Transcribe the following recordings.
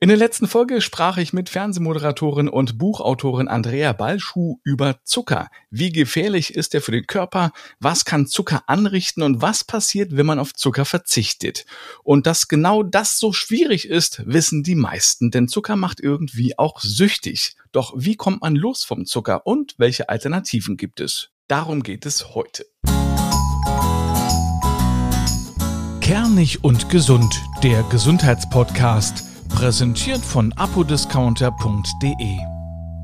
In der letzten Folge sprach ich mit Fernsehmoderatorin und Buchautorin Andrea Balschuh über Zucker. Wie gefährlich ist er für den Körper? Was kann Zucker anrichten und was passiert, wenn man auf Zucker verzichtet? Und dass genau das so schwierig ist, wissen die meisten, denn Zucker macht irgendwie auch süchtig. Doch wie kommt man los vom Zucker und welche Alternativen gibt es? Darum geht es heute. Kernig und gesund, der Gesundheitspodcast Präsentiert von apodiscounter.de.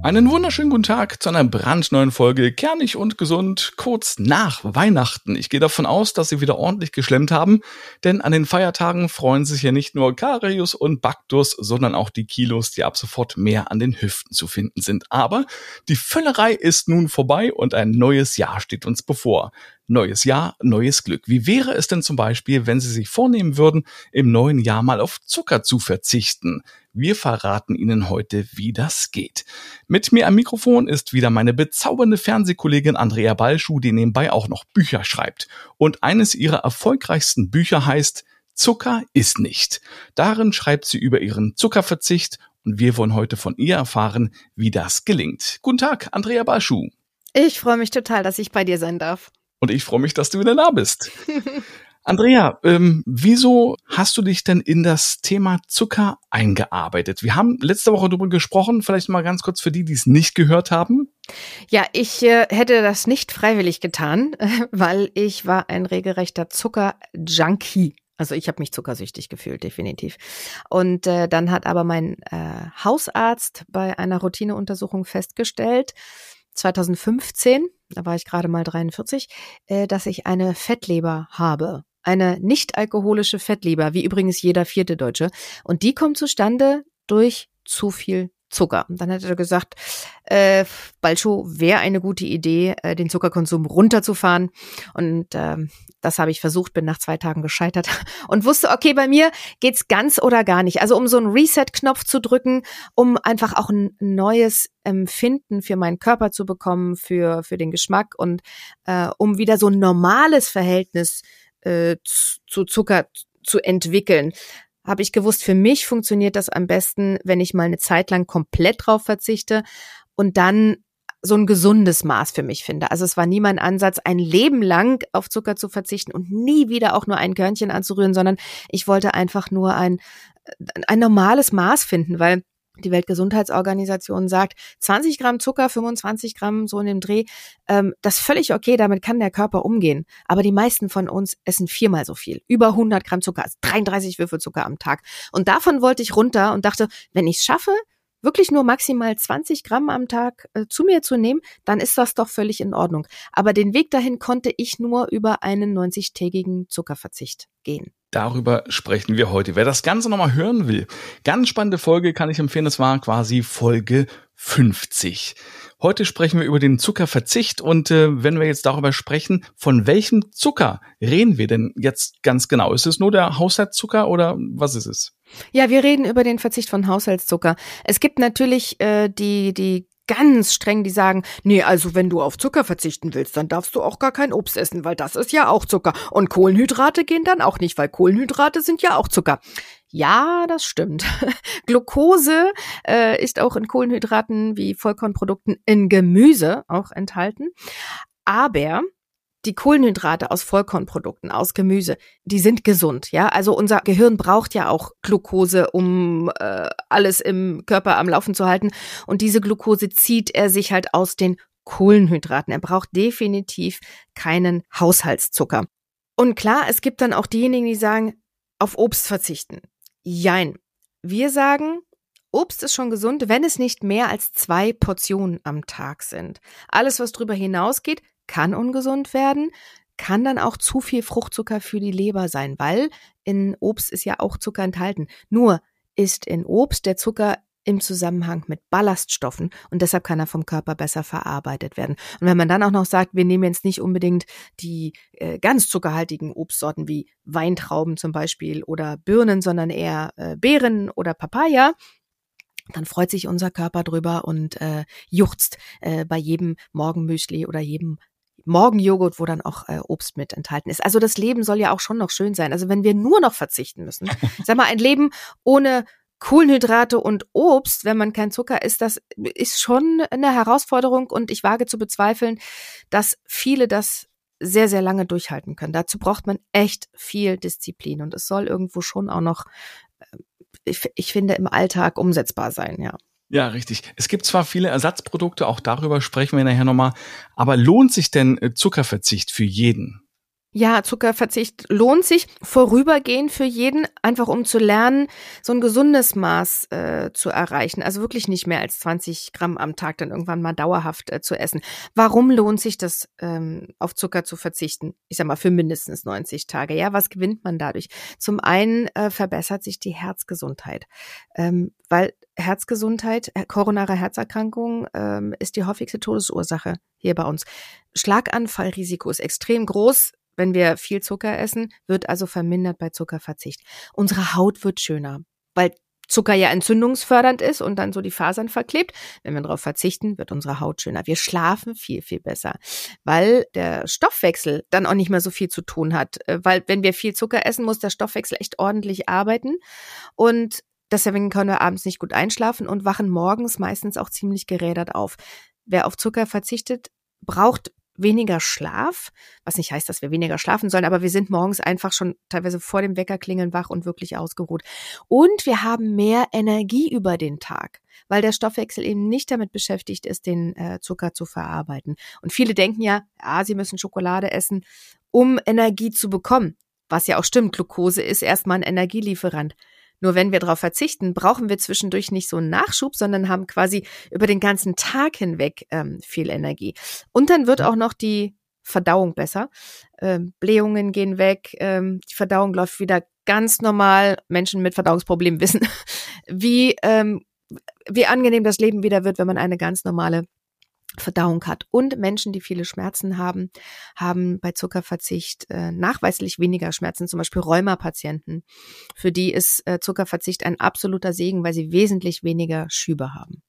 Einen wunderschönen guten Tag zu einer brandneuen Folge Kernig und gesund, kurz nach Weihnachten. Ich gehe davon aus, dass Sie wieder ordentlich geschlemmt haben, denn an den Feiertagen freuen sich ja nicht nur Karius und Baktus, sondern auch die Kilos, die ab sofort mehr an den Hüften zu finden sind. Aber die Völlerei ist nun vorbei und ein neues Jahr steht uns bevor. Neues Jahr, neues Glück. Wie wäre es denn zum Beispiel, wenn Sie sich vornehmen würden, im neuen Jahr mal auf Zucker zu verzichten? Wir verraten Ihnen heute, wie das geht. Mit mir am Mikrofon ist wieder meine bezaubernde Fernsehkollegin Andrea Balschuh, die nebenbei auch noch Bücher schreibt. Und eines ihrer erfolgreichsten Bücher heißt Zucker ist nicht. Darin schreibt sie über ihren Zuckerverzicht und wir wollen heute von ihr erfahren, wie das gelingt. Guten Tag, Andrea Balschuh. Ich freue mich total, dass ich bei dir sein darf. Und ich freue mich, dass du wieder da bist. Andrea, ähm, wieso hast du dich denn in das Thema Zucker eingearbeitet? Wir haben letzte Woche darüber gesprochen, vielleicht mal ganz kurz für die, die es nicht gehört haben. Ja, ich äh, hätte das nicht freiwillig getan, weil ich war ein regelrechter Zucker-Junkie. Also ich habe mich zuckersüchtig gefühlt, definitiv. Und äh, dann hat aber mein äh, Hausarzt bei einer Routineuntersuchung festgestellt, 2015, da war ich gerade mal 43, äh, dass ich eine Fettleber habe. Eine nicht alkoholische Fettleber, wie übrigens jeder vierte Deutsche. Und die kommt zustande durch zu viel Zucker. Und dann hat er gesagt, äh, Balcho wäre eine gute Idee, äh, den Zuckerkonsum runterzufahren. Und äh, das habe ich versucht, bin nach zwei Tagen gescheitert und wusste, okay, bei mir geht's ganz oder gar nicht. Also um so einen Reset-Knopf zu drücken, um einfach auch ein neues Empfinden für meinen Körper zu bekommen, für, für den Geschmack und äh, um wieder so ein normales Verhältnis äh, zu Zucker zu entwickeln habe ich gewusst, für mich funktioniert das am besten, wenn ich mal eine Zeit lang komplett drauf verzichte und dann so ein gesundes Maß für mich finde. Also es war nie mein Ansatz, ein Leben lang auf Zucker zu verzichten und nie wieder auch nur ein Körnchen anzurühren, sondern ich wollte einfach nur ein, ein normales Maß finden, weil die Weltgesundheitsorganisation sagt, 20 Gramm Zucker, 25 Gramm so in dem Dreh, ähm, das ist völlig okay, damit kann der Körper umgehen. Aber die meisten von uns essen viermal so viel. Über 100 Gramm Zucker, also 33 Würfel Zucker am Tag. Und davon wollte ich runter und dachte, wenn ich es schaffe, wirklich nur maximal 20 Gramm am Tag äh, zu mir zu nehmen, dann ist das doch völlig in Ordnung. Aber den Weg dahin konnte ich nur über einen 90-tägigen Zuckerverzicht gehen. Darüber sprechen wir heute. Wer das Ganze nochmal hören will, ganz spannende Folge kann ich empfehlen. Das war quasi Folge 50. Heute sprechen wir über den Zuckerverzicht und äh, wenn wir jetzt darüber sprechen, von welchem Zucker reden wir denn jetzt ganz genau? Ist es nur der Haushaltszucker oder was ist es? Ja, wir reden über den Verzicht von Haushaltszucker. Es gibt natürlich äh, die, die ganz streng, die sagen, nee, also wenn du auf Zucker verzichten willst, dann darfst du auch gar kein Obst essen, weil das ist ja auch Zucker. Und Kohlenhydrate gehen dann auch nicht, weil Kohlenhydrate sind ja auch Zucker. Ja, das stimmt. Glucose äh, ist auch in Kohlenhydraten wie Vollkornprodukten in Gemüse auch enthalten. Aber die Kohlenhydrate aus Vollkornprodukten, aus Gemüse, die sind gesund, ja. Also unser Gehirn braucht ja auch Glucose, um äh, alles im Körper am Laufen zu halten. Und diese Glucose zieht er sich halt aus den Kohlenhydraten. Er braucht definitiv keinen Haushaltszucker. Und klar, es gibt dann auch diejenigen, die sagen, auf Obst verzichten. Jein. Wir sagen, Obst ist schon gesund, wenn es nicht mehr als zwei Portionen am Tag sind. Alles, was darüber hinausgeht, kann ungesund werden, kann dann auch zu viel Fruchtzucker für die Leber sein, weil in Obst ist ja auch Zucker enthalten. Nur ist in Obst der Zucker im Zusammenhang mit Ballaststoffen und deshalb kann er vom Körper besser verarbeitet werden. Und wenn man dann auch noch sagt, wir nehmen jetzt nicht unbedingt die äh, ganz zuckerhaltigen Obstsorten wie Weintrauben zum Beispiel oder Birnen, sondern eher äh, Beeren oder Papaya, dann freut sich unser Körper drüber und äh, juchzt äh, bei jedem Morgenmüsli oder jedem Morgenjoghurt, wo dann auch äh, Obst mit enthalten ist. Also das Leben soll ja auch schon noch schön sein. Also wenn wir nur noch verzichten müssen, sag mal, ein Leben ohne Kohlenhydrate und Obst, wenn man kein Zucker isst, das ist schon eine Herausforderung und ich wage zu bezweifeln, dass viele das sehr, sehr lange durchhalten können. Dazu braucht man echt viel Disziplin und es soll irgendwo schon auch noch, äh, ich, ich finde, im Alltag umsetzbar sein, ja. Ja, richtig. Es gibt zwar viele Ersatzprodukte, auch darüber sprechen wir nachher nochmal, aber lohnt sich denn äh, Zuckerverzicht für jeden? Ja, Zuckerverzicht lohnt sich vorübergehend für jeden, einfach um zu lernen, so ein gesundes Maß äh, zu erreichen. Also wirklich nicht mehr als 20 Gramm am Tag dann irgendwann mal dauerhaft äh, zu essen. Warum lohnt sich das, ähm, auf Zucker zu verzichten? Ich sag mal, für mindestens 90 Tage. Ja, was gewinnt man dadurch? Zum einen äh, verbessert sich die Herzgesundheit, ähm, weil Herzgesundheit, äh, koronare Herzerkrankung ähm, ist die häufigste Todesursache hier bei uns. Schlaganfallrisiko ist extrem groß wenn wir viel Zucker essen, wird also vermindert bei Zuckerverzicht. Unsere Haut wird schöner, weil Zucker ja entzündungsfördernd ist und dann so die Fasern verklebt. Wenn wir darauf verzichten, wird unsere Haut schöner. Wir schlafen viel, viel besser, weil der Stoffwechsel dann auch nicht mehr so viel zu tun hat. Äh, weil wenn wir viel Zucker essen, muss der Stoffwechsel echt ordentlich arbeiten. Und deswegen können wir abends nicht gut einschlafen und wachen morgens meistens auch ziemlich gerädert auf. Wer auf Zucker verzichtet, braucht weniger Schlaf, was nicht heißt, dass wir weniger schlafen sollen, aber wir sind morgens einfach schon teilweise vor dem Wecker klingeln wach und wirklich ausgeruht. Und wir haben mehr Energie über den Tag, weil der Stoffwechsel eben nicht damit beschäftigt ist, den äh, Zucker zu verarbeiten. Und viele denken ja, ja, sie müssen Schokolade essen, um Energie zu bekommen. Was ja auch stimmt, Glucose ist erstmal ein Energielieferant. Nur wenn wir darauf verzichten, brauchen wir zwischendurch nicht so einen Nachschub, sondern haben quasi über den ganzen Tag hinweg ähm, viel Energie. Und dann wird auch noch die Verdauung besser. Ähm, Blähungen gehen weg, ähm, die Verdauung läuft wieder ganz normal. Menschen mit Verdauungsproblemen wissen, wie, ähm, wie angenehm das Leben wieder wird, wenn man eine ganz normale Verdauung hat. Und Menschen, die viele Schmerzen haben, haben bei Zuckerverzicht äh, nachweislich weniger Schmerzen, zum Beispiel Rheumapatienten. Für die ist äh, Zuckerverzicht ein absoluter Segen, weil sie wesentlich weniger Schübe haben.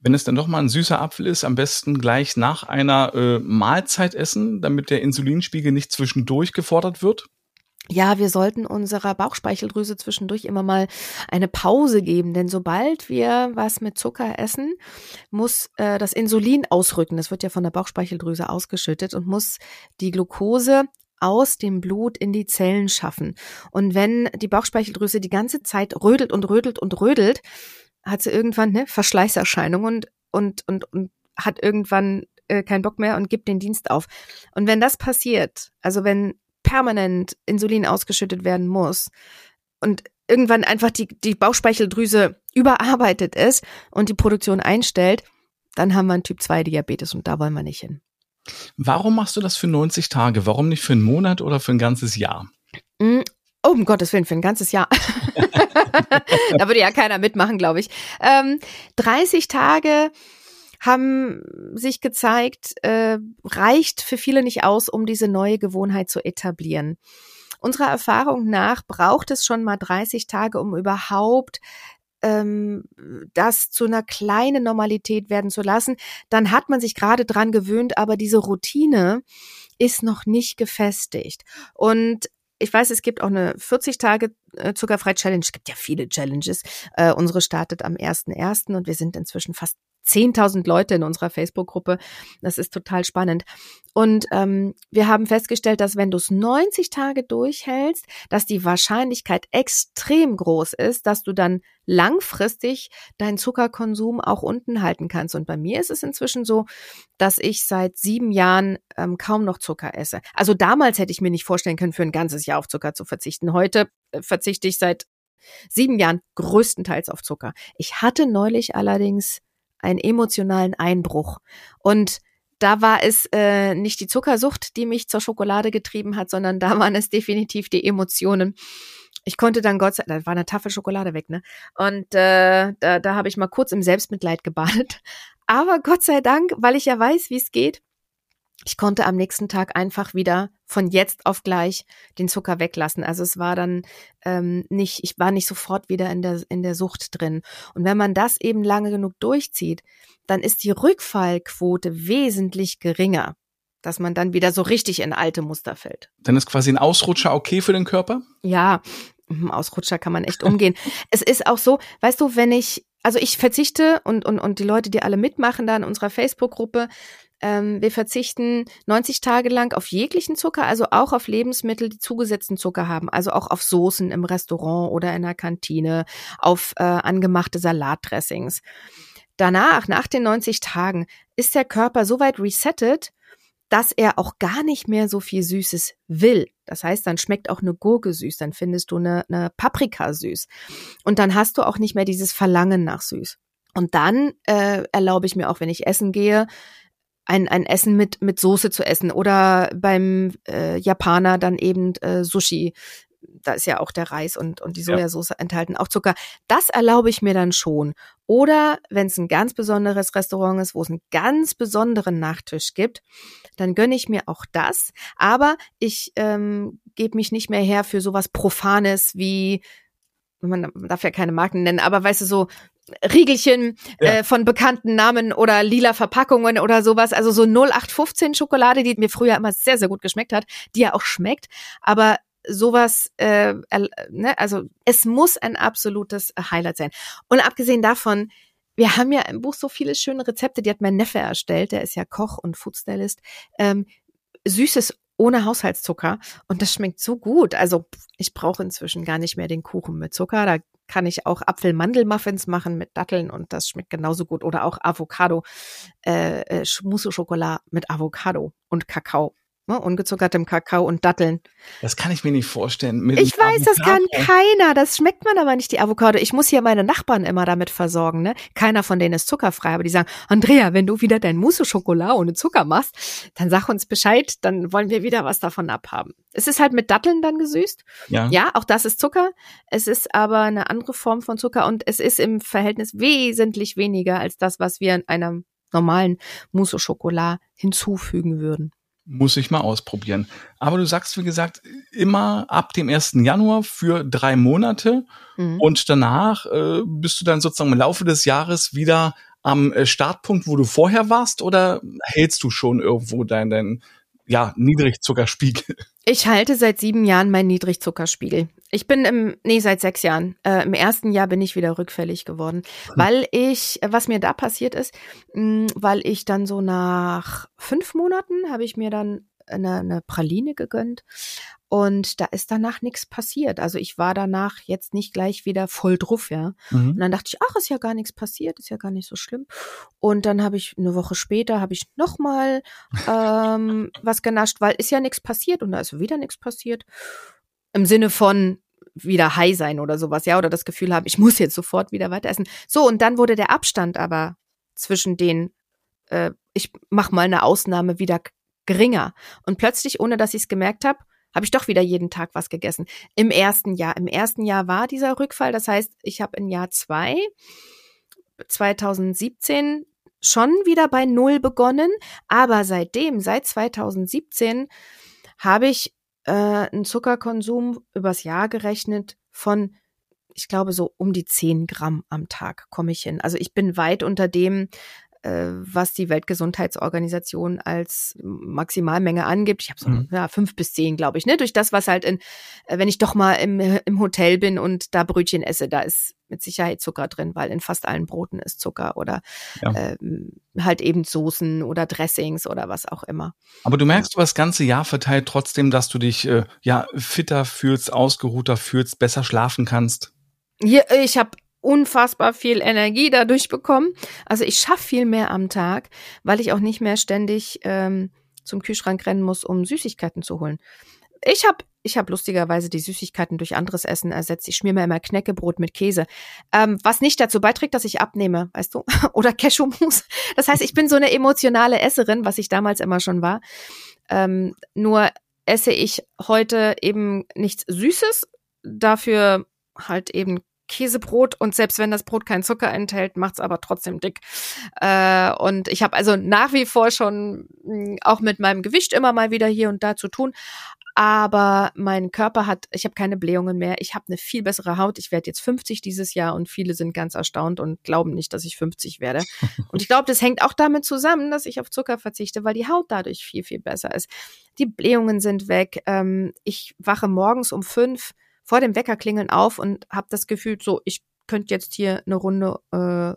Wenn es dann doch mal ein süßer Apfel ist, am besten gleich nach einer äh, Mahlzeit essen, damit der Insulinspiegel nicht zwischendurch gefordert wird? Ja, wir sollten unserer Bauchspeicheldrüse zwischendurch immer mal eine Pause geben, denn sobald wir was mit Zucker essen, muss äh, das Insulin ausrücken. Das wird ja von der Bauchspeicheldrüse ausgeschüttet und muss die Glucose aus dem Blut in die Zellen schaffen. Und wenn die Bauchspeicheldrüse die ganze Zeit rödelt und rödelt und rödelt, hat sie irgendwann eine Verschleißerscheinung und, und, und, und hat irgendwann äh, keinen Bock mehr und gibt den Dienst auf. Und wenn das passiert, also wenn permanent Insulin ausgeschüttet werden muss und irgendwann einfach die, die Bauchspeicheldrüse überarbeitet ist und die Produktion einstellt, dann haben wir einen Typ 2 Diabetes und da wollen wir nicht hin. Warum machst du das für 90 Tage? Warum nicht für einen Monat oder für ein ganzes Jahr? Mm, oh, um Gottes Willen, für ein ganzes Jahr. da würde ja keiner mitmachen, glaube ich. Ähm, 30 Tage haben sich gezeigt, äh, reicht für viele nicht aus, um diese neue Gewohnheit zu etablieren. Unserer Erfahrung nach braucht es schon mal 30 Tage, um überhaupt ähm, das zu einer kleinen Normalität werden zu lassen. Dann hat man sich gerade dran gewöhnt, aber diese Routine ist noch nicht gefestigt. Und ich weiß, es gibt auch eine 40 Tage äh, zuckerfrei Challenge. Es gibt ja viele Challenges. Äh, unsere startet am 1.1. und wir sind inzwischen fast 10.000 Leute in unserer Facebook-Gruppe. Das ist total spannend. Und ähm, wir haben festgestellt, dass wenn du es 90 Tage durchhältst, dass die Wahrscheinlichkeit extrem groß ist, dass du dann langfristig deinen Zuckerkonsum auch unten halten kannst. Und bei mir ist es inzwischen so, dass ich seit sieben Jahren ähm, kaum noch Zucker esse. Also damals hätte ich mir nicht vorstellen können, für ein ganzes Jahr auf Zucker zu verzichten. Heute äh, verzichte ich seit sieben Jahren größtenteils auf Zucker. Ich hatte neulich allerdings einen emotionalen Einbruch. Und da war es äh, nicht die Zuckersucht, die mich zur Schokolade getrieben hat, sondern da waren es definitiv die Emotionen. Ich konnte dann Gott sei Dank, da war eine Tafel Schokolade weg, ne? Und äh, da, da habe ich mal kurz im Selbstmitleid gebadet. Aber Gott sei Dank, weil ich ja weiß, wie es geht, ich konnte am nächsten Tag einfach wieder von jetzt auf gleich den Zucker weglassen. Also es war dann ähm, nicht, ich war nicht sofort wieder in der, in der Sucht drin. Und wenn man das eben lange genug durchzieht, dann ist die Rückfallquote wesentlich geringer, dass man dann wieder so richtig in alte Muster fällt. Dann ist quasi ein Ausrutscher okay für den Körper? Ja, hm, Ausrutscher kann man echt umgehen. es ist auch so, weißt du, wenn ich, also ich verzichte und, und, und die Leute, die alle mitmachen da in unserer Facebook-Gruppe, ähm, wir verzichten 90 Tage lang auf jeglichen Zucker, also auch auf Lebensmittel, die zugesetzten Zucker haben, also auch auf Soßen im Restaurant oder in der Kantine, auf äh, angemachte Salatdressings. Danach, nach den 90 Tagen, ist der Körper so weit resettet, dass er auch gar nicht mehr so viel Süßes will. Das heißt, dann schmeckt auch eine Gurke süß, dann findest du eine, eine Paprika süß. Und dann hast du auch nicht mehr dieses Verlangen nach süß. Und dann äh, erlaube ich mir auch, wenn ich essen gehe, ein, ein Essen mit, mit Soße zu essen oder beim äh, Japaner dann eben äh, Sushi. Da ist ja auch der Reis und, und die Sojasauce ja. enthalten, auch Zucker. Das erlaube ich mir dann schon. Oder wenn es ein ganz besonderes Restaurant ist, wo es einen ganz besonderen Nachtisch gibt, dann gönne ich mir auch das. Aber ich ähm, gebe mich nicht mehr her für sowas Profanes wie man darf ja keine Marken nennen, aber weißt du, so Riegelchen ja. äh, von bekannten Namen oder lila Verpackungen oder sowas. Also so 0815 Schokolade, die mir früher immer sehr, sehr gut geschmeckt hat, die ja auch schmeckt. Aber sowas, äh, ne, also es muss ein absolutes Highlight sein. Und abgesehen davon, wir haben ja im Buch so viele schöne Rezepte, die hat mein Neffe erstellt, der ist ja Koch und Foodstylist. Ähm, Süßes ohne Haushaltszucker und das schmeckt so gut. Also ich brauche inzwischen gar nicht mehr den Kuchen mit Zucker. Da kann ich auch Apfel-Mandel-Muffins machen mit Datteln und das schmeckt genauso gut. Oder auch Avocado, äh, äh Mousse-Schokolade mit Avocado und Kakao ne, ungezuckertem Kakao und Datteln. Das kann ich mir nicht vorstellen. Mit ich weiß, Avocado. das kann keiner. Das schmeckt man aber nicht, die Avocado. Ich muss hier meine Nachbarn immer damit versorgen. Ne? Keiner von denen ist zuckerfrei, aber die sagen, Andrea, wenn du wieder dein Mousse Schokolade ohne Zucker machst, dann sag uns Bescheid, dann wollen wir wieder was davon abhaben. Es ist halt mit Datteln dann gesüßt. Ja. ja, auch das ist Zucker. Es ist aber eine andere Form von Zucker und es ist im Verhältnis wesentlich weniger als das, was wir in einer normalen Mousse Schokolade hinzufügen würden muss ich mal ausprobieren. Aber du sagst, wie gesagt, immer ab dem 1. Januar für drei Monate mhm. und danach äh, bist du dann sozusagen im Laufe des Jahres wieder am äh, Startpunkt, wo du vorher warst oder hältst du schon irgendwo deinen, dein, ja, Niedrigzuckerspiegel? Ich halte seit sieben Jahren meinen Niedrigzuckerspiegel. Ich bin im, nee, seit sechs Jahren. Äh, Im ersten Jahr bin ich wieder rückfällig geworden, hm. weil ich, was mir da passiert ist, mh, hm, weil ich dann so nach fünf Monaten habe ich mir dann eine, eine Praline gegönnt und da ist danach nichts passiert. Also ich war danach jetzt nicht gleich wieder voll drauf, ja. Mhm. Und dann dachte ich, ach, ist ja gar nichts passiert, ist ja gar nicht so schlimm. Und dann habe ich eine Woche später habe ich noch mal ähm, was genascht, weil ist ja nichts passiert und da ist wieder nichts passiert. Im Sinne von wieder high sein oder sowas, ja, oder das Gefühl haben, ich muss jetzt sofort wieder weiter essen. So, und dann wurde der Abstand aber zwischen den, äh, ich mach mal eine Ausnahme, wieder geringer. Und plötzlich, ohne dass ich es gemerkt habe, habe ich doch wieder jeden Tag was gegessen. Im ersten Jahr. Im ersten Jahr war dieser Rückfall. Das heißt, ich habe in Jahr zwei, 2017, schon wieder bei Null begonnen. Aber seitdem, seit 2017, habe ich äh, einen Zuckerkonsum übers Jahr gerechnet von ich glaube, so um die 10 Gramm am Tag komme ich hin. Also ich bin weit unter dem, was die Weltgesundheitsorganisation als Maximalmenge angibt. Ich habe so mhm. ja, fünf bis zehn, glaube ich, ne? Durch das, was halt in, äh, wenn ich doch mal im, im Hotel bin und da Brötchen esse, da ist mit Sicherheit Zucker drin, weil in fast allen Broten ist Zucker oder ja. ähm, halt eben Soßen oder Dressings oder was auch immer. Aber du merkst über das ganze Jahr verteilt trotzdem, dass du dich äh, ja fitter fühlst, ausgeruhter fühlst, besser schlafen kannst. Hier, ich habe unfassbar viel Energie dadurch bekommen. Also ich schaffe viel mehr am Tag, weil ich auch nicht mehr ständig ähm, zum Kühlschrank rennen muss, um Süßigkeiten zu holen. Ich habe ich hab lustigerweise die Süßigkeiten durch anderes Essen ersetzt. Ich schmier mir immer Knäckebrot mit Käse. Ähm, was nicht dazu beiträgt, dass ich abnehme, weißt du? Oder Cashewmus. Das heißt, ich bin so eine emotionale Esserin, was ich damals immer schon war. Ähm, nur esse ich heute eben nichts Süßes, dafür halt eben Käsebrot und selbst wenn das Brot keinen Zucker enthält, macht's aber trotzdem dick. Äh, und ich habe also nach wie vor schon mh, hm, auch mit meinem Gewicht immer mal wieder hier und da zu tun. Aber mein Körper hat, ich habe keine Blähungen mehr, ich habe eine viel bessere Haut. Ich werde jetzt 50 dieses Jahr und viele sind ganz erstaunt und glauben nicht, dass ich 50 werde. Und ich glaube, das hängt auch damit zusammen, dass ich auf Zucker verzichte, weil die Haut dadurch viel, viel besser ist. Die Blähungen sind weg. Ähm, ich wache morgens um fünf vor dem Weckerklingeln auf und habe das Gefühl, so, ich könnte jetzt hier eine Runde äh,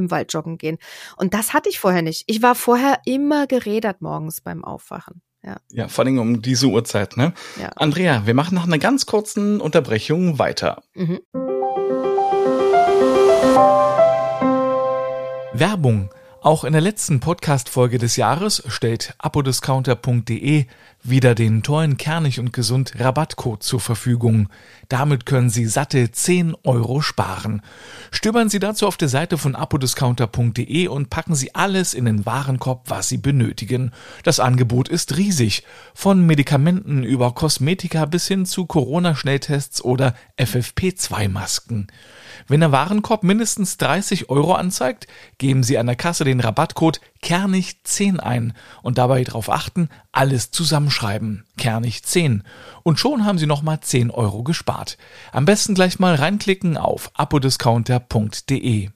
im Wald joggen gehen. Und das hatte ich vorher nicht. Ich war vorher immer gerädert morgens beim Aufwachen. Ja. ja, vor allem um diese Uhrzeit, ne? Ja. Andrea, wir machen nach einer ganz kurzen Unterbrechung weiter. Mhm. Werbung auch in der letzten Podcast-Folge des Jahres stellt apodiscounter.de wieder den tollen Kernig und Gesund Rabattcode zur Verfügung. Damit können Sie satte 10 Euro sparen. Stöbern Sie dazu auf der Seite von apodiscounter.de und packen Sie alles in den Warenkorb, was Sie benötigen. Das Angebot ist riesig. Von Medikamenten über Kosmetika bis hin zu Corona-Schnelltests oder FFP2-Masken. Wenn der Warenkorb mindestens 30 Euro anzeigt, geben Sie an der Kasse den Rabattcode Kernig10 ein und dabei darauf achten, alles zusammenschreiben. Kernig10. Und schon haben Sie nochmal 10 Euro gespart. Am besten gleich mal reinklicken auf apodiscounter.de.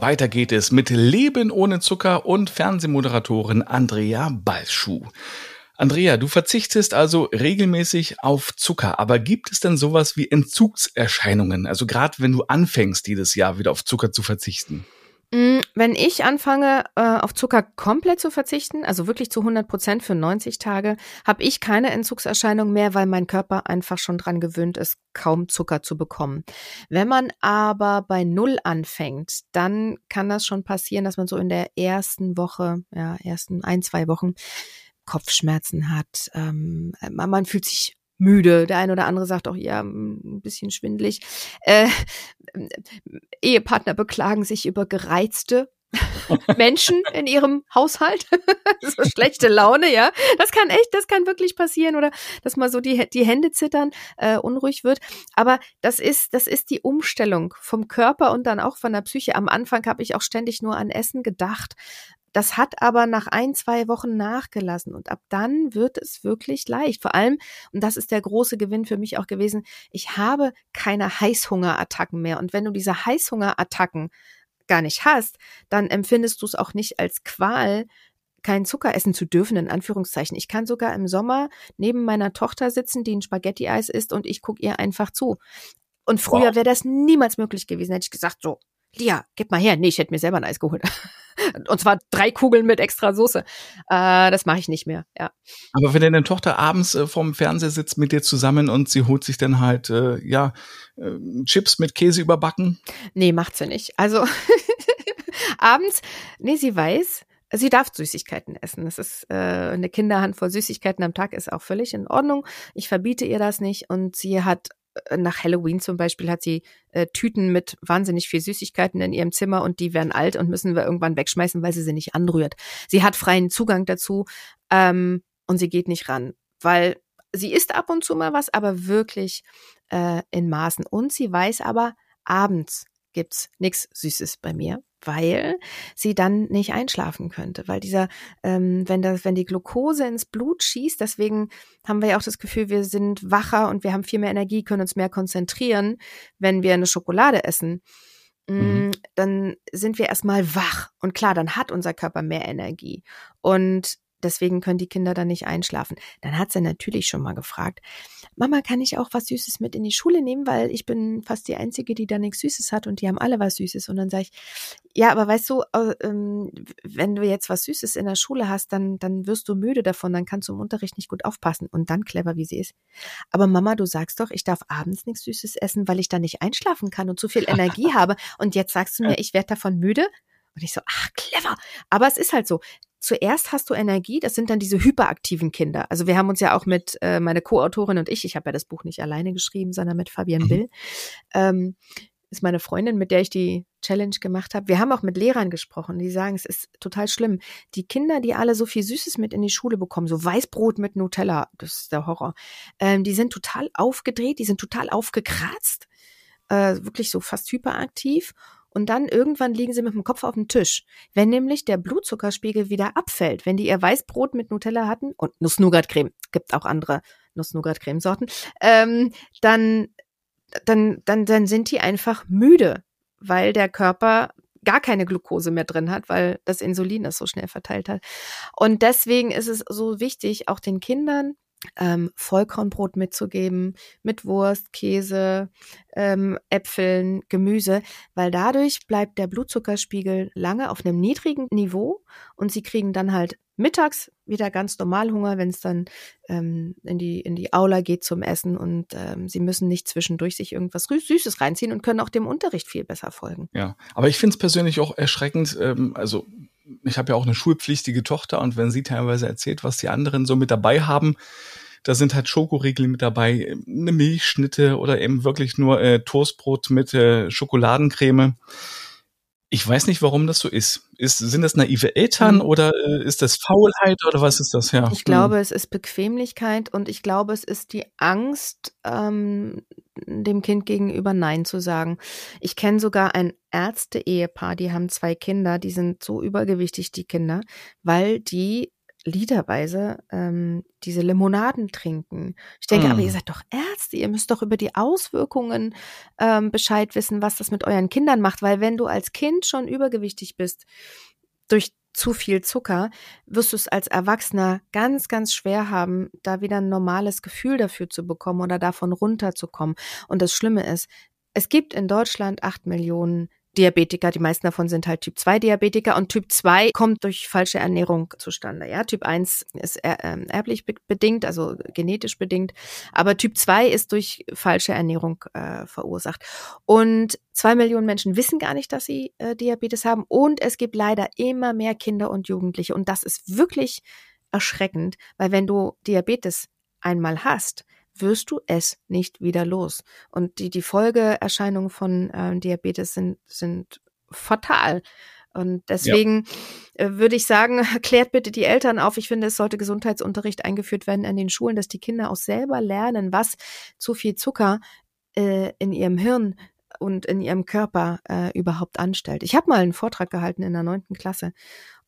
Weiter geht es mit Leben ohne Zucker und Fernsehmoderatorin Andrea Balschuh. Andrea, du verzichtest also regelmäßig auf Zucker, aber gibt es denn sowas wie Entzugserscheinungen? Also gerade wenn du anfängst, jedes Jahr wieder auf Zucker zu verzichten? Mm, wenn ich anfange, äh, auf Zucker komplett zu verzichten, also wirklich zu 100 Prozent für 90 Tage, habe ich keine Entzugserscheinung mehr, weil mein Körper einfach schon dran gewöhnt ist, kaum Zucker zu bekommen. Wenn man aber bei Null anfängt, dann kann das schon passieren, dass man so in der ersten Woche, ja, ersten ein, zwei Wochen Kopfschmerzen hat. Ähm, man fühlt sich müde. Der eine oder andere sagt auch, ja, ein bisschen schwindlig. Äh, Ehepartner beklagen sich über gereizte Menschen in ihrem Haushalt. so schlechte Laune, ja. Das kann echt, das kann wirklich passieren oder dass mal so die, die Hände zittern, äh, unruhig wird. Aber das ist, das ist die Umstellung vom Körper und dann auch von der Psyche. Am Anfang habe ich auch ständig nur an Essen gedacht. Das hat aber nach ein, zwei Wochen nachgelassen und ab dann wird es wirklich leicht. Vor allem, und das ist der große Gewinn für mich auch gewesen, ich habe keine Heißhungerattacken mehr. Und wenn du diese Heißhungerattacken gar nicht hast, dann empfindest du es auch nicht als Qual, keinen Zucker essen zu dürfen, in Anführungszeichen. Ich kann sogar im Sommer neben meiner Tochter sitzen, die ein Spaghetti-Eis isst und ich gucke ihr einfach zu. Und früher wow. wäre das niemals möglich gewesen. Hätte ich gesagt, so, Lia, gib mal her. Nee, ich hätte mir selber ein Eis geholt. Und zwar drei Kugeln mit extra Soße. Äh, das mache ich nicht mehr, ja. Aber wenn deine Tochter abends äh, vorm Fernseher sitzt mit dir zusammen und sie holt sich dann halt, äh, ja, äh, Chips mit Käse überbacken? Nee, macht sie nicht. Also abends, nee, sie weiß, Sie darf Süßigkeiten essen. Das ist äh, eine Kinderhandvoll Süßigkeiten am Tag ist auch völlig in Ordnung. Ich verbiete ihr das nicht und sie hat nach Halloween zum Beispiel hat sie äh, Tüten mit wahnsinnig viel Süßigkeiten in ihrem Zimmer und die werden alt und müssen wir irgendwann wegschmeißen, weil sie sie nicht anrührt. Sie hat freien Zugang dazu ähm, und sie geht nicht ran, weil sie isst ab und zu mal was, aber wirklich äh, in Maßen. Und sie weiß aber, abends gibt's nichts Süßes bei mir weil sie dann nicht einschlafen könnte, weil dieser, ähm, wenn das, wenn die Glucose ins Blut schießt, deswegen haben wir ja auch das Gefühl, wir sind wacher und wir haben viel mehr Energie, können uns mehr konzentrieren, wenn wir eine Schokolade essen. Mhm. Mm, dann sind wir erstmal wach und klar, dann hat unser Körper mehr Energie und Deswegen können die Kinder dann nicht einschlafen. Dann hat sie natürlich schon mal gefragt, Mama, kann ich auch was Süßes mit in die Schule nehmen? Weil ich bin fast die Einzige, die da nichts Süßes hat und die haben alle was Süßes. Und dann sage ich, ja, aber weißt du, ähm, wenn du jetzt was Süßes in der Schule hast, dann, dann wirst du müde davon, dann kannst du im Unterricht nicht gut aufpassen. Und dann clever, wie sie ist. Aber Mama, du sagst doch, ich darf abends nichts Süßes essen, weil ich dann nicht einschlafen kann und zu viel Energie habe. Und jetzt sagst du mir, ich werde davon müde? Und ich so, ach, clever. Aber es ist halt so zuerst hast du Energie, das sind dann diese hyperaktiven Kinder. Also wir haben uns ja auch mit, äh, meine Co-Autorin und ich, ich habe ja das Buch nicht alleine geschrieben, sondern mit Fabian mhm. Bill, ähm, ist meine Freundin, mit der ich die Challenge gemacht habe. Wir haben auch mit Lehrern gesprochen, die sagen, es ist total schlimm. Die Kinder, die alle so viel Süßes mit in die Schule bekommen, so Weißbrot mit Nutella, das ist der Horror, ähm, die sind total aufgedreht, die sind total aufgekratzt, äh, wirklich so fast hyperaktiv und dann irgendwann liegen sie mit dem Kopf auf dem Tisch. Wenn nämlich der Blutzuckerspiegel wieder abfällt, wenn die ihr Weißbrot mit Nutella hatten und Nuss-Nougat-Creme, gibt auch andere Nuss-Nougat-Creme-Sorten, ähm, dann, dann, dann, dann sind die einfach müde, weil der Körper gar keine Glucose mehr drin hat, weil das Insulin das so schnell verteilt hat. Und deswegen ist es so wichtig, auch den Kindern ähm, Vollkornbrot mitzugeben, mit Wurst, Käse, ähm, Äpfeln, Gemüse, weil dadurch bleibt der Blutzuckerspiegel lange auf einem niedrigen Niveau und sie kriegen dann halt mittags wieder ganz normal Hunger, wenn es dann ähm, in die in die Aula geht zum Essen und ähm, sie müssen nicht zwischendurch sich irgendwas Süßes reinziehen und können auch dem Unterricht viel besser folgen. Ja, aber ich finde es persönlich auch erschreckend. Ähm, also ich habe ja auch eine schulpflichtige Tochter und wenn sie teilweise erzählt, was die anderen so mit dabei haben, da sind halt Schokoriegel mit dabei, eine Milchschnitte oder eben wirklich nur äh, Toastbrot mit äh, Schokoladencreme. Ich weiß nicht, warum das so ist. ist sind das naive Eltern mhm. oder äh, ist das Faulheit oder was ist das? Ja. Ich glaube, es ist Bequemlichkeit und ich glaube, es ist die Angst, ähm, dem Kind gegenüber Nein zu sagen. Ich kenne sogar ein Ärzte-Ehepaar, die haben zwei Kinder, die sind so übergewichtig, die Kinder, weil die liederweise ähm, diese Limonaden trinken. Ich denke, mm. aber ihr seid doch Ärzte, ihr müsst doch über die Auswirkungen ähm, Bescheid wissen, was das mit euren Kindern macht, weil wenn du als Kind schon übergewichtig bist durch zu viel Zucker, wirst du es als Erwachsener ganz, ganz schwer haben, da wieder ein normales Gefühl dafür zu bekommen oder davon runterzukommen. Und das Schlimme ist, es gibt in Deutschland acht Millionen Diabetiker. Die meisten davon sind halt Typ 2 Diabetiker und Typ 2 kommt durch falsche Ernährung zustande. Ja, Typ 1 ist ähm, erblich bedingt, also genetisch bedingt, aber Typ 2 ist durch falsche Ernährung äh, verursacht. Und zwei Millionen Menschen wissen gar nicht, dass sie äh, Diabetes haben und es gibt leider immer mehr Kinder und Jugendliche und das ist wirklich erschreckend, weil wenn du Diabetes einmal hast, wirst du es nicht wieder los. Und die, die Folgeerscheinungen von äh, Diabetes sind, sind fatal. Und deswegen ja. äh, würde ich sagen, klärt bitte die Eltern auf. Ich finde, es sollte Gesundheitsunterricht eingeführt werden an den Schulen, dass die Kinder auch selber lernen, was zu viel Zucker äh, in ihrem Hirn und in ihrem Körper äh, überhaupt anstellt. Ich habe mal einen Vortrag gehalten in der neunten Klasse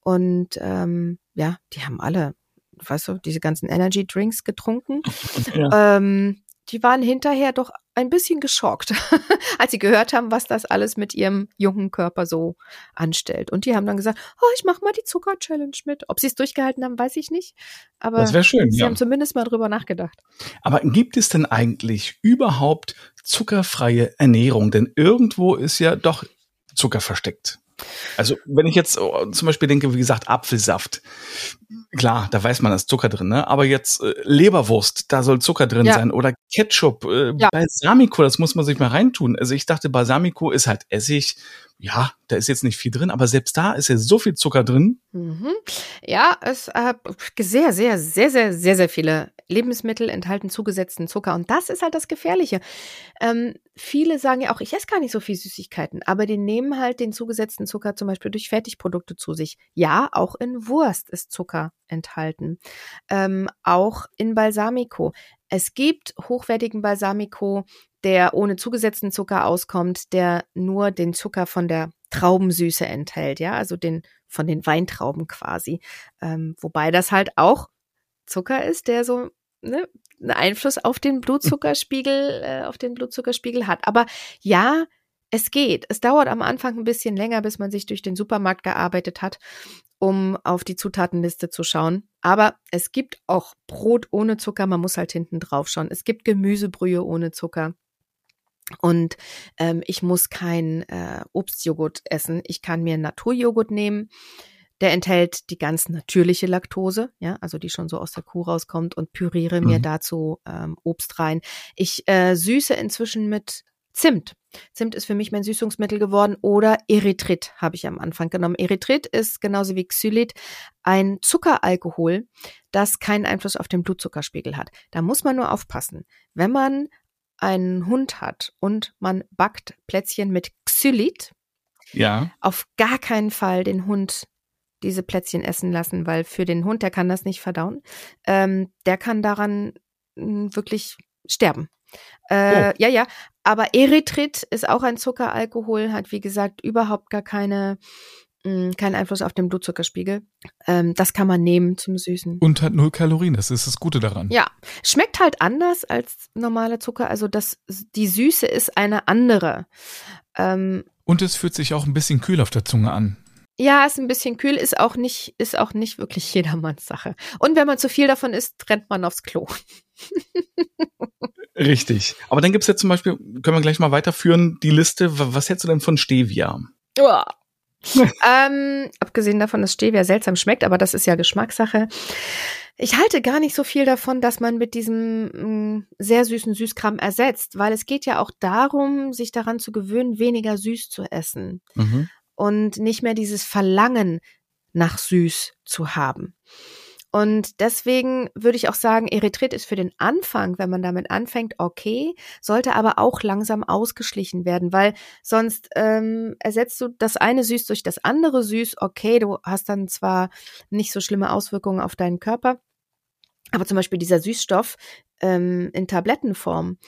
und ähm, ja, die haben alle weißt du, diese ganzen Energy Drinks getrunken. Ja. Ähm, die waren hinterher doch ein bisschen geschockt, als sie gehört haben, was das alles mit ihrem jungen Körper so anstellt. Und die haben dann gesagt, oh, ich mach mal die Zucker-Challenge mit. Ob sie es durchgehalten haben, weiß ich nicht. Aber das schön, sie ja. haben zumindest mal drüber nachgedacht. Aber gibt es denn eigentlich überhaupt zuckerfreie Ernährung? Denn irgendwo ist ja doch Zucker versteckt. Also wenn ich jetzt oh, zum Beispiel denke, wie gesagt, Apfelsaft, klar, da weiß man, da ist Zucker drin, ne? Aber jetzt äh, Leberwurst, da soll Zucker drin ja. sein oder Ketchup, äh, ja. Balsamico, das muss man sich mal reintun. Also ich dachte, Balsamico ist halt Essig. Ja, da ist jetzt nicht viel drin, aber selbst da ist ja so viel Zucker drin. Mhm. Ja, es äh, sehr, sehr, sehr, sehr, sehr, sehr viele Lebensmittel enthalten zugesetzten Zucker. Und das ist halt das Gefährliche. Ähm, viele sagen ja auch, ich esse gar nicht so viel Süßigkeiten, aber die nehmen halt den zugesetzten Zucker zum Beispiel durch Fertigprodukte zu sich. Ja, auch in Wurst ist Zucker enthalten. Ähm, auch in Balsamico. Es gibt hochwertigen Balsamico, der ohne zugesetzten Zucker auskommt, der nur den Zucker von der Traubensüße enthält, ja, also den von den Weintrauben quasi. Ähm, wobei das halt auch Zucker ist, der so ne, einen Einfluss auf den Blutzuckerspiegel, äh, auf den Blutzuckerspiegel hat. Aber ja, es geht. Es dauert am Anfang ein bisschen länger, bis man sich durch den Supermarkt gearbeitet hat, um auf die Zutatenliste zu schauen. Aber es gibt auch Brot ohne Zucker. Man muss halt hinten drauf schauen. Es gibt Gemüsebrühe ohne Zucker. Und ähm, ich muss kein äh, Obstjoghurt essen. Ich kann mir Naturjoghurt nehmen. Der enthält die ganz natürliche Laktose, ja, also die schon so aus der Kuh rauskommt und püriere mhm. mir dazu ähm, Obst rein. Ich äh, süße inzwischen mit Zimt. Zimt ist für mich mein Süßungsmittel geworden oder Erythrit habe ich am Anfang genommen. Erythrit ist genauso wie Xylit ein Zuckeralkohol, das keinen Einfluss auf den Blutzuckerspiegel hat. Da muss man nur aufpassen. Wenn man einen Hund hat und man backt Plätzchen mit Xylit, ja. auf gar keinen Fall den Hund diese Plätzchen essen lassen, weil für den Hund, der kann das nicht verdauen, ähm, der kann daran hm, wirklich sterben. Äh, oh. Ja, ja. Aber Erythrit ist auch ein Zuckeralkohol, hat wie gesagt überhaupt gar keine keinen Einfluss auf den Blutzuckerspiegel. Ähm, das kann man nehmen zum Süßen. Und hat null Kalorien, das ist das Gute daran. Ja, schmeckt halt anders als normale Zucker. Also das, die Süße ist eine andere. Ähm, Und es fühlt sich auch ein bisschen kühl auf der Zunge an. Ja, ist ein bisschen kühl, ist auch nicht, ist auch nicht wirklich jedermanns Sache. Und wenn man zu viel davon isst, rennt man aufs Klo. Richtig. Aber dann gibt's jetzt zum Beispiel, können wir gleich mal weiterführen, die Liste, was hältst du denn von Stevia? Uah. ähm, abgesehen davon, dass Stevia seltsam schmeckt, aber das ist ja Geschmackssache. Ich halte gar nicht so viel davon, dass man mit diesem mh, mm, sehr süßen Süßkram ersetzt, weil es geht ja auch darum, sich daran zu gewöhnen, weniger süß zu essen. Mhm und nicht mehr dieses Verlangen nach süß zu haben. Und deswegen würde ich auch sagen, Erythrit ist für den Anfang, wenn man damit anfängt, okay, sollte aber auch langsam ausgeschlichen werden, weil sonst ähm, ersetzt du das eine süß durch das andere süß. Okay, du hast dann zwar nicht so schlimme Auswirkungen auf deinen Körper, aber zum Beispiel dieser Süßstoff ähm, in Tablettenform,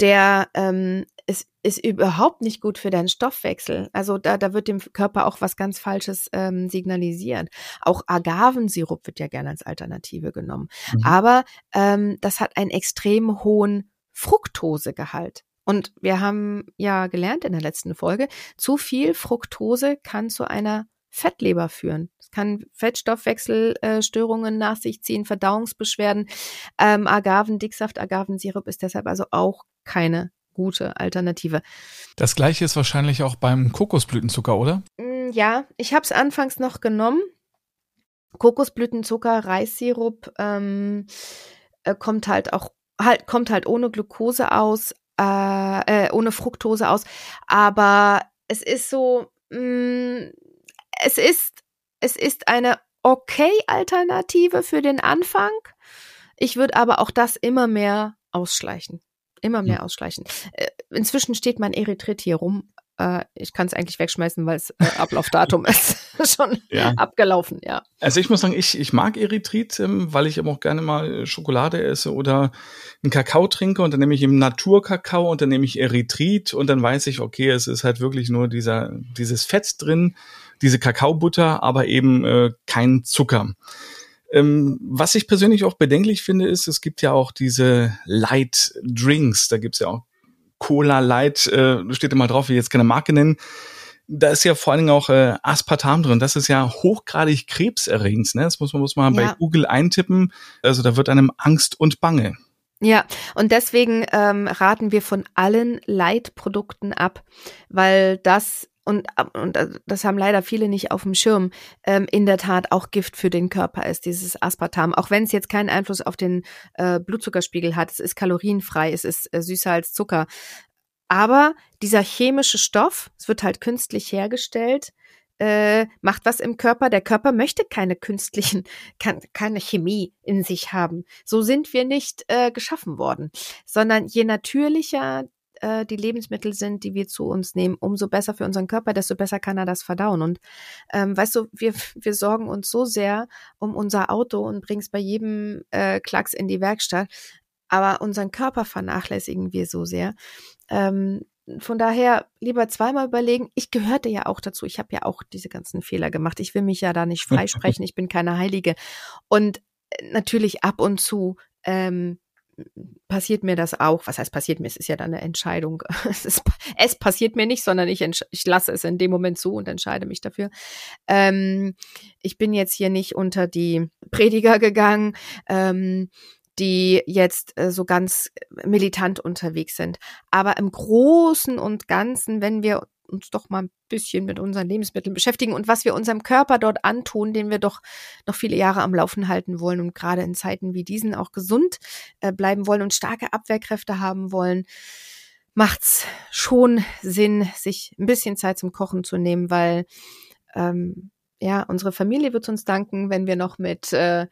der ähm, ist, ist überhaupt nicht gut für deinen Stoffwechsel. Also da, da wird dem Körper auch was ganz Falsches ähm, signalisiert. Auch Agavensirup wird ja gerne als Alternative genommen. Mhm. Aber ähm, das hat einen extrem hohen Fructosegehalt. Und wir haben ja gelernt in der letzten Folge, zu viel Fructose kann zu einer Fettleber führen. Es kann Fettstoffwechselstörungen äh, nach sich ziehen, Verdauungsbeschwerden. Ähm, Agavendicksaft, Agavensirup ist deshalb also auch keine gute Alternative. Das gleiche ist wahrscheinlich auch beim Kokosblütenzucker, oder? Mm, ja, ich habe es anfangs noch genommen. Kokosblütenzucker, Reissirup ähm, äh, kommt halt auch halt kommt halt ohne Glucose aus, äh, äh, ohne Fructose aus, aber es ist so, mh, mm, es ist es ist eine okay Alternative für den Anfang. Ich würde aber auch das immer mehr ausschleichen. Immer mehr ausschleichen. Äh, inzwischen steht mein Erythrit hier rum. Äh, ich kann es eigentlich wegschmeißen, weil es äh, Ablaufdatum ist schon ja. abgelaufen, ja. Also ich muss sagen, ich, ich mag Erythrit, ähm, weil ich eben auch gerne mal Schokolade esse oder einen Kakao trinke und dann nehme ich eben Naturkakao und dann nehme ich Erythrit und dann weiß ich, okay, es ist halt wirklich nur dieser, dieses Fett drin, diese Kakaobutter, aber eben äh, kein Zucker. Ähm, was ich persönlich auch bedenklich finde, ist, es gibt ja auch diese Light Drinks. Da gibt's ja auch Cola Light, äh, steht immer drauf, wie jetzt keine Marke nennen. Da ist ja vor allen Dingen auch äh, Aspartam drin. Das ist ja hochgradig krebserregend. Ne? Das muss man, muss man ja. bei Google eintippen. Also da wird einem Angst und Bange. Ja, und deswegen ähm, raten wir von allen Leitprodukten ab, weil das und, und das haben leider viele nicht auf dem Schirm, ähm, in der Tat auch Gift für den Körper ist, dieses Aspartam. Auch wenn es jetzt keinen Einfluss auf den äh, Blutzuckerspiegel hat, es ist kalorienfrei, es ist äh, süßer als Zucker. Aber dieser chemische Stoff, es wird halt künstlich hergestellt, äh, macht was im Körper. Der Körper möchte keine künstlichen, kann, keine Chemie in sich haben. So sind wir nicht äh, geschaffen worden, sondern je natürlicher äh, die Lebensmittel sind, die wir zu uns nehmen, umso besser für unseren Körper, desto besser kann er das verdauen. Und ähm, weißt du, wir, wir sorgen uns so sehr um unser Auto und bringen es bei jedem äh, Klacks in die Werkstatt, aber unseren Körper vernachlässigen wir so sehr. Ähm, von daher lieber zweimal überlegen. Ich gehörte ja auch dazu. Ich habe ja auch diese ganzen Fehler gemacht. Ich will mich ja da nicht freisprechen. Ich bin keine Heilige. Und äh, natürlich ab und zu ähm, passiert mir das auch. Was heißt passiert mir? Es ist ja dann eine Entscheidung. Es, ist, es passiert mir nicht, sondern ich, ich lasse es in dem Moment zu und entscheide mich dafür. Ähm, ich bin jetzt hier nicht unter die Prediger gegangen. Ähm, die jetzt äh, so ganz militant unterwegs sind. Aber im Großen und Ganzen, wenn wir uns doch mal ein bisschen mit unseren Lebensmitteln beschäftigen und was wir unserem Körper dort antun, den wir doch noch viele Jahre am Laufen halten wollen und gerade in Zeiten wie diesen auch gesund äh, bleiben wollen und starke Abwehrkräfte haben wollen, macht's schon Sinn, sich ein bisschen Zeit zum Kochen zu nehmen, weil ähm, ja unsere Familie wird uns danken, wenn wir noch mit äh,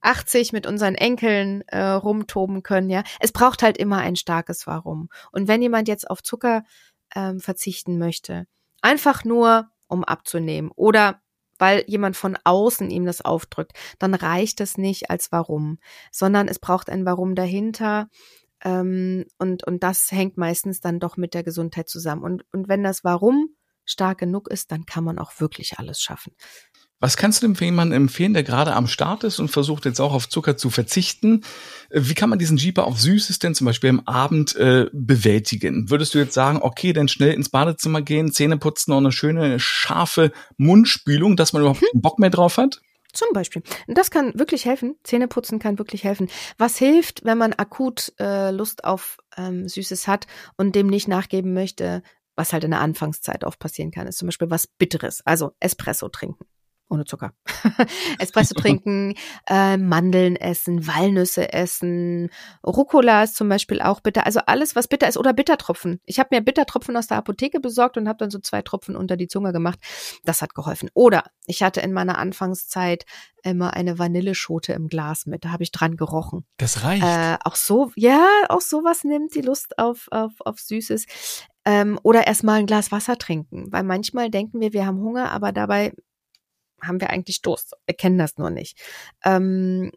80 mit unseren Enkeln äh, rumtoben können, ja. Es braucht halt immer ein starkes Warum. Und wenn jemand jetzt auf Zucker ähm, verzichten möchte. Einfach nur, um abzunehmen oder weil jemand von außen ihm das aufdrückt, dann reicht es nicht als Warum, sondern es braucht ein Warum dahinter. Ähm, und, und das hängt meistens dann doch mit der Gesundheit zusammen. Und, und wenn das Warum stark genug ist, dann kann man auch wirklich alles schaffen. Was kannst du dem für jemanden empfehlen, der gerade am Start ist und versucht jetzt auch auf Zucker zu verzichten? Wie kann man diesen Jeeper auf Süßes denn zum Beispiel am Abend äh, bewältigen? Würdest du jetzt sagen, okay, dann schnell ins Badezimmer gehen, Zähne putzen und eine schöne, scharfe Mundspülung, dass man überhaupt keinen Bock mehr drauf hat? Zum Beispiel. Das kann wirklich helfen. Zähneputzen kann wirklich helfen. Was hilft, wenn man akut äh, Lust auf ähm, Süßes hat und dem nicht nachgeben möchte, was halt in der Anfangszeit oft passieren kann, ist zum Beispiel was Bitteres, also Espresso trinken ohne Zucker. Espresso trinken, äh, Mandeln essen, Walnüsse essen, Rucola ist zum Beispiel auch bitter. Also alles, was bitter ist oder Bittertropfen. Ich habe mir Bittertropfen aus der Apotheke besorgt und habe dann so zwei Tropfen unter die Zunge gemacht. Das hat geholfen. Oder ich hatte in meiner Anfangszeit immer eine Vanilleschote im Glas mit. Da habe ich dran gerochen. Das reicht. Äh, auch so, ja, auch sowas nimmt die Lust auf, auf, auf Süßes. Ähm, oder erstmal ein Glas Wasser trinken. Weil manchmal denken wir, wir haben Hunger, aber dabei haben wir eigentlich Durst, erkennen das nur nicht. Ähm,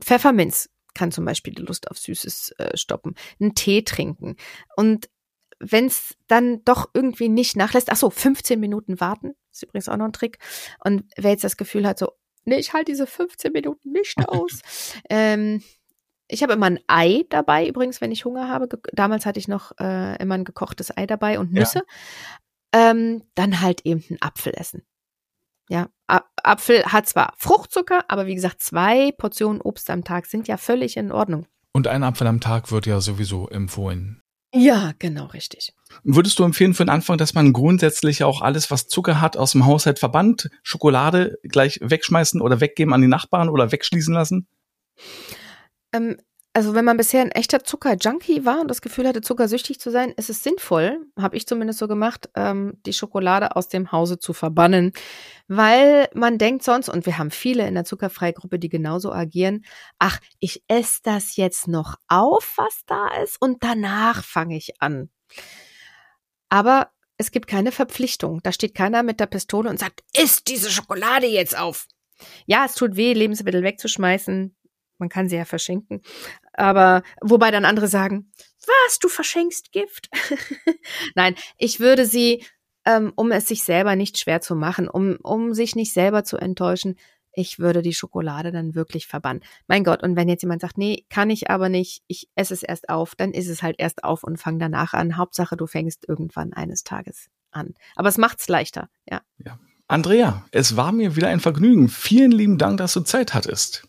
Pfefferminz kann zum Beispiel die Lust auf Süßes äh, stoppen. Einen Tee trinken. Und wenn es dann doch irgendwie nicht nachlässt, ach so, 15 Minuten warten, ist übrigens auch noch ein Trick. Und wer jetzt das Gefühl hat, so, nee, ich halte diese 15 Minuten nicht aus. ähm, ich habe immer ein Ei dabei, übrigens, wenn ich Hunger habe. Damals hatte ich noch äh, immer ein gekochtes Ei dabei und Nüsse. Ja. Ähm, dann halt eben einen Apfel essen. Ja, Apfel hat zwar Fruchtzucker, aber wie gesagt, zwei Portionen Obst am Tag sind ja völlig in Ordnung. Und ein Apfel am Tag wird ja sowieso empfohlen. Ja, genau, richtig. Würdest du empfehlen für den Anfang, dass man grundsätzlich auch alles, was Zucker hat, aus dem Haushalt verbannt, Schokolade gleich wegschmeißen oder weggeben an die Nachbarn oder wegschließen lassen? Ähm, also wenn man bisher ein echter Zucker-Junkie war und das Gefühl hatte, zuckersüchtig zu sein, ist es sinnvoll, habe ich zumindest so gemacht, ähm, die Schokolade aus dem Hause zu verbannen, weil man denkt sonst, und wir haben viele in der Zuckerfreigruppe, die genauso agieren, ach, ich esse das jetzt noch auf, was da ist, und danach fange ich an. Aber es gibt keine Verpflichtung. Da steht keiner mit der Pistole und sagt, isst diese Schokolade jetzt auf. Ja, es tut weh, Lebensmittel wegzuschmeißen man kann sie ja verschenken. Aber wobei dann andere sagen, was, du verschenkst Gift? Nein, ich würde sie, ähm, um es sich selber nicht schwer zu machen, um, um sich nicht selber zu enttäuschen, ich würde die Schokolade dann wirklich verbannen. Mein Gott, und wenn jetzt jemand sagt, nee, kann ich aber nicht, ich esse es erst auf, dann ist es halt erst auf und fang danach an. Hauptsache, du fängst irgendwann eines Tages an. Aber es macht's leichter, ja. Ja. Andrea, es war mir wieder ein Vergnügen. Vielen lieben Dank, dass du Zeit hattest.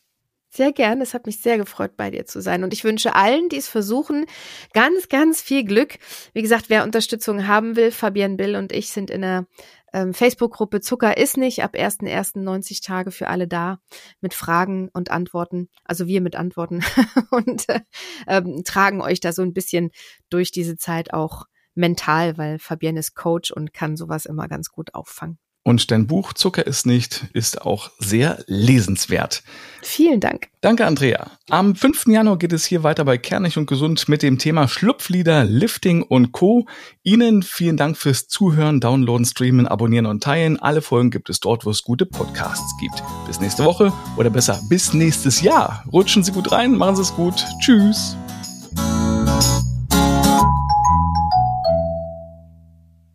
Sehr gern. Es hat mich sehr gefreut, bei dir zu sein. Und ich wünsche allen, die es versuchen, ganz, ganz viel Glück. Wie gesagt, wer Unterstützung haben will, Fabian Bill und ich sind in der ähm, Facebook-Gruppe Zucker ist nicht ab 1.1. 90 Tage für alle da mit Fragen und Antworten. Also wir mit Antworten und äh, ähm, tragen euch da so ein bisschen durch diese Zeit auch mental, weil Fabian ist Coach und kann sowas immer ganz gut auffangen. Und dein Buch Zucker ist nicht ist auch sehr lesenswert. Vielen Dank. Danke, Andrea. Am 5. Januar geht es hier weiter bei Kernig und Gesund mit dem Thema Schlupflieder, Lifting und Co. Ihnen vielen Dank fürs Zuhören, Downloaden, Streamen, Abonnieren und Teilen. Alle Folgen gibt es dort, wo es gute Podcasts gibt. Bis nächste Woche oder besser bis nächstes Jahr. Rutschen Sie gut rein, machen Sie es gut. Tschüss.